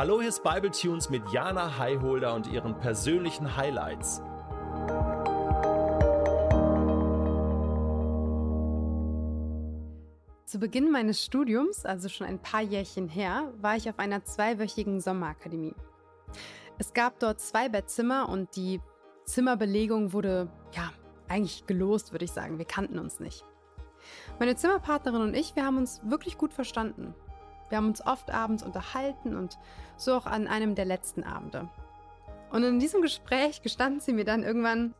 Hallo, hier ist Bible Tunes mit Jana Highholder und ihren persönlichen Highlights. Zu Beginn meines Studiums, also schon ein paar Jährchen her, war ich auf einer zweiwöchigen Sommerakademie. Es gab dort zwei Bettzimmer und die Zimmerbelegung wurde, ja, eigentlich gelost, würde ich sagen. Wir kannten uns nicht. Meine Zimmerpartnerin und ich, wir haben uns wirklich gut verstanden. Wir haben uns oft abends unterhalten und so auch an einem der letzten Abende. Und in diesem Gespräch gestand sie mir dann irgendwann,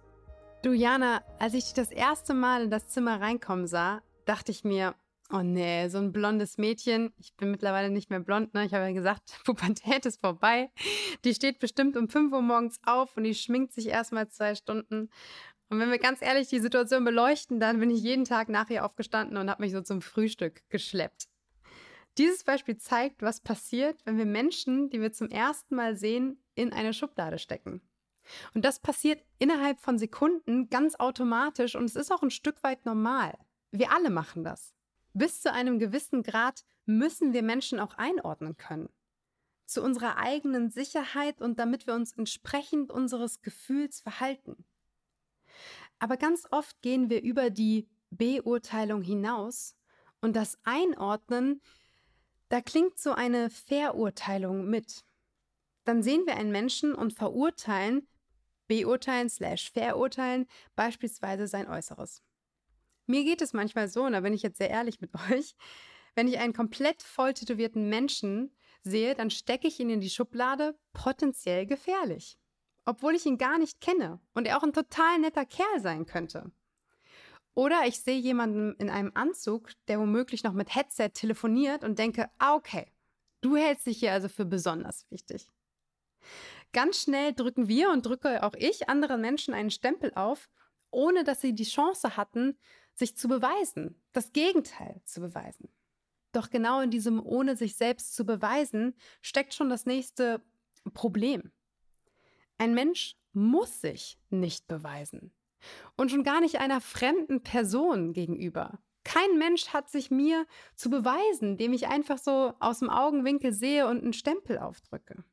du Jana, als ich dich das erste Mal in das Zimmer reinkommen sah, dachte ich mir, oh nee, so ein blondes Mädchen, ich bin mittlerweile nicht mehr blond, ne? Ich habe ja gesagt, Pubertät ist vorbei. Die steht bestimmt um 5 Uhr morgens auf und die schminkt sich erstmal zwei Stunden. Und wenn wir ganz ehrlich die Situation beleuchten, dann bin ich jeden Tag nach ihr aufgestanden und habe mich so zum Frühstück geschleppt. Dieses Beispiel zeigt, was passiert, wenn wir Menschen, die wir zum ersten Mal sehen, in eine Schublade stecken. Und das passiert innerhalb von Sekunden ganz automatisch und es ist auch ein Stück weit normal. Wir alle machen das. Bis zu einem gewissen Grad müssen wir Menschen auch einordnen können. Zu unserer eigenen Sicherheit und damit wir uns entsprechend unseres Gefühls verhalten. Aber ganz oft gehen wir über die Beurteilung hinaus und das Einordnen da klingt so eine Verurteilung mit. Dann sehen wir einen Menschen und verurteilen, beurteilen slash verurteilen beispielsweise sein Äußeres. Mir geht es manchmal so, und da bin ich jetzt sehr ehrlich mit euch, wenn ich einen komplett voll tätowierten Menschen sehe, dann stecke ich ihn in die Schublade potenziell gefährlich. Obwohl ich ihn gar nicht kenne und er auch ein total netter Kerl sein könnte. Oder ich sehe jemanden in einem Anzug, der womöglich noch mit Headset telefoniert und denke, ah, okay, du hältst dich hier also für besonders wichtig. Ganz schnell drücken wir und drücke auch ich anderen Menschen einen Stempel auf, ohne dass sie die Chance hatten, sich zu beweisen, das Gegenteil zu beweisen. Doch genau in diesem ohne sich selbst zu beweisen steckt schon das nächste Problem. Ein Mensch muss sich nicht beweisen. Und schon gar nicht einer fremden Person gegenüber. Kein Mensch hat sich mir zu beweisen, dem ich einfach so aus dem Augenwinkel sehe und einen Stempel aufdrücke.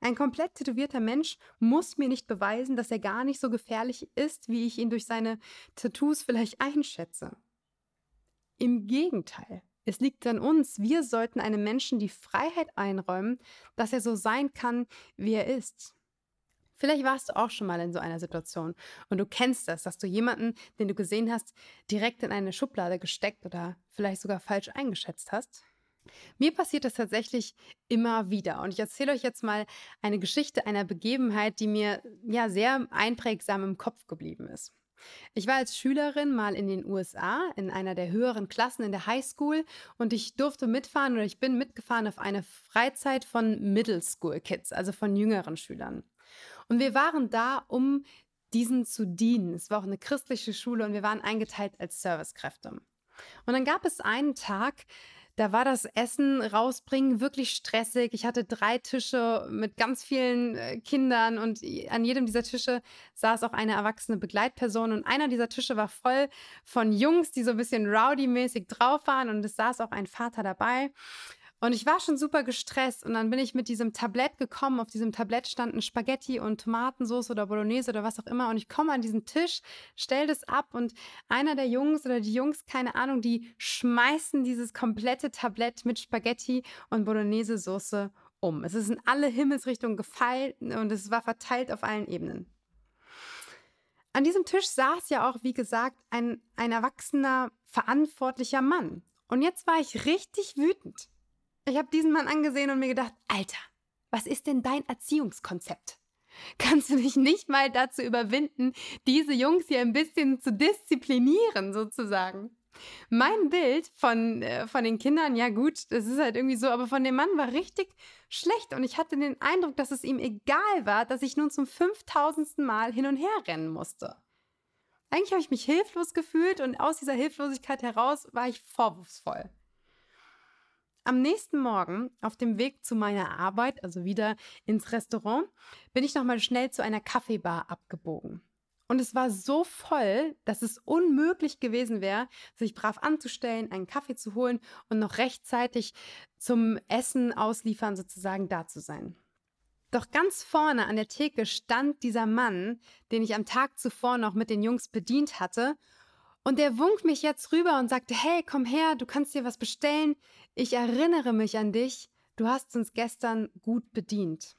Ein komplett tätowierter Mensch muss mir nicht beweisen, dass er gar nicht so gefährlich ist, wie ich ihn durch seine Tattoos vielleicht einschätze. Im Gegenteil, es liegt an uns, wir sollten einem Menschen die Freiheit einräumen, dass er so sein kann, wie er ist. Vielleicht warst du auch schon mal in so einer Situation und du kennst das, dass du jemanden, den du gesehen hast, direkt in eine Schublade gesteckt oder vielleicht sogar falsch eingeschätzt hast. Mir passiert das tatsächlich immer wieder und ich erzähle euch jetzt mal eine Geschichte einer Begebenheit, die mir ja sehr einprägsam im Kopf geblieben ist. Ich war als Schülerin mal in den USA in einer der höheren Klassen in der Highschool und ich durfte mitfahren oder ich bin mitgefahren auf eine Freizeit von Middle School Kids, also von jüngeren Schülern. Und wir waren da, um diesen zu dienen. Es war auch eine christliche Schule und wir waren eingeteilt als Servicekräfte. Und dann gab es einen Tag, da war das Essen rausbringen wirklich stressig. Ich hatte drei Tische mit ganz vielen äh, Kindern und an jedem dieser Tische saß auch eine erwachsene Begleitperson und einer dieser Tische war voll von Jungs, die so ein bisschen rowdy-mäßig drauf waren und es saß auch ein Vater dabei. Und ich war schon super gestresst und dann bin ich mit diesem Tablett gekommen. Auf diesem Tablett standen Spaghetti und Tomatensauce oder Bolognese oder was auch immer. Und ich komme an diesen Tisch, stell das ab und einer der Jungs oder die Jungs, keine Ahnung, die schmeißen dieses komplette Tablett mit Spaghetti und Bolognese-Soße um. Es ist in alle Himmelsrichtungen gefallen und es war verteilt auf allen Ebenen. An diesem Tisch saß ja auch, wie gesagt, ein, ein erwachsener, verantwortlicher Mann. Und jetzt war ich richtig wütend. Ich habe diesen Mann angesehen und mir gedacht, Alter, was ist denn dein Erziehungskonzept? Kannst du dich nicht mal dazu überwinden, diese Jungs hier ein bisschen zu disziplinieren, sozusagen? Mein Bild von, äh, von den Kindern, ja gut, das ist halt irgendwie so, aber von dem Mann war richtig schlecht und ich hatte den Eindruck, dass es ihm egal war, dass ich nun zum 5000. Mal hin und her rennen musste. Eigentlich habe ich mich hilflos gefühlt und aus dieser Hilflosigkeit heraus war ich vorwurfsvoll. Am nächsten Morgen, auf dem Weg zu meiner Arbeit, also wieder ins Restaurant, bin ich nochmal schnell zu einer Kaffeebar abgebogen. Und es war so voll, dass es unmöglich gewesen wäre, sich brav anzustellen, einen Kaffee zu holen und noch rechtzeitig zum Essen ausliefern sozusagen da zu sein. Doch ganz vorne an der Theke stand dieser Mann, den ich am Tag zuvor noch mit den Jungs bedient hatte. Und der wunk mich jetzt rüber und sagte, hey, komm her, du kannst dir was bestellen. Ich erinnere mich an dich. Du hast uns gestern gut bedient.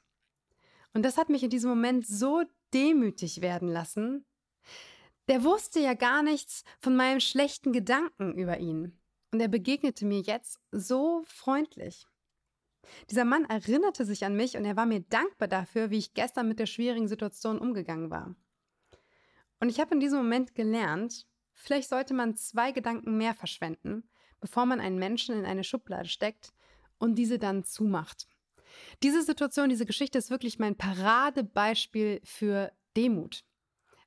Und das hat mich in diesem Moment so demütig werden lassen. Der wusste ja gar nichts von meinem schlechten Gedanken über ihn. Und er begegnete mir jetzt so freundlich. Dieser Mann erinnerte sich an mich und er war mir dankbar dafür, wie ich gestern mit der schwierigen Situation umgegangen war. Und ich habe in diesem Moment gelernt, vielleicht sollte man zwei Gedanken mehr verschwenden, bevor man einen Menschen in eine Schublade steckt und diese dann zumacht. Diese Situation, diese Geschichte ist wirklich mein Paradebeispiel für Demut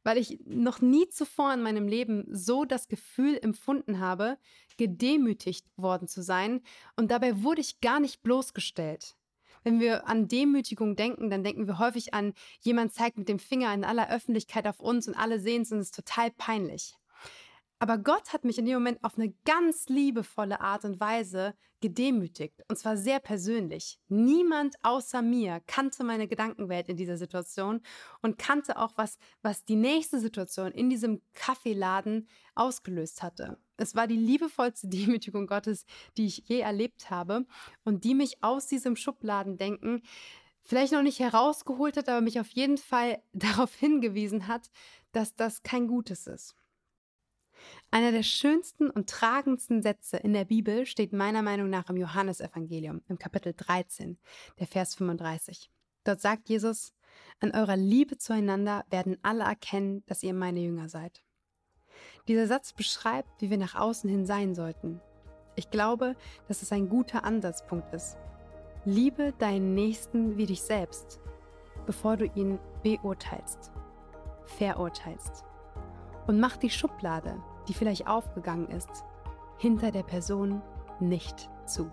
weil ich noch nie zuvor in meinem Leben so das Gefühl empfunden habe, gedemütigt worden zu sein und dabei wurde ich gar nicht bloßgestellt. Wenn wir an Demütigung denken, dann denken wir häufig an, jemand zeigt mit dem Finger in aller Öffentlichkeit auf uns und alle sehen es und es ist total peinlich. Aber Gott hat mich in dem Moment auf eine ganz liebevolle Art und Weise gedemütigt. Und zwar sehr persönlich. Niemand außer mir kannte meine Gedankenwelt in dieser Situation und kannte auch, was, was die nächste Situation in diesem Kaffeeladen ausgelöst hatte. Es war die liebevollste Demütigung Gottes, die ich je erlebt habe und die mich aus diesem Schubladendenken vielleicht noch nicht herausgeholt hat, aber mich auf jeden Fall darauf hingewiesen hat, dass das kein Gutes ist. Einer der schönsten und tragendsten Sätze in der Bibel steht meiner Meinung nach im Johannesevangelium, im Kapitel 13, der Vers 35. Dort sagt Jesus, an eurer Liebe zueinander werden alle erkennen, dass ihr meine Jünger seid. Dieser Satz beschreibt, wie wir nach außen hin sein sollten. Ich glaube, dass es ein guter Ansatzpunkt ist. Liebe deinen Nächsten wie dich selbst, bevor du ihn beurteilst, verurteilst. Und mach die Schublade, die vielleicht aufgegangen ist, hinter der Person nicht zu.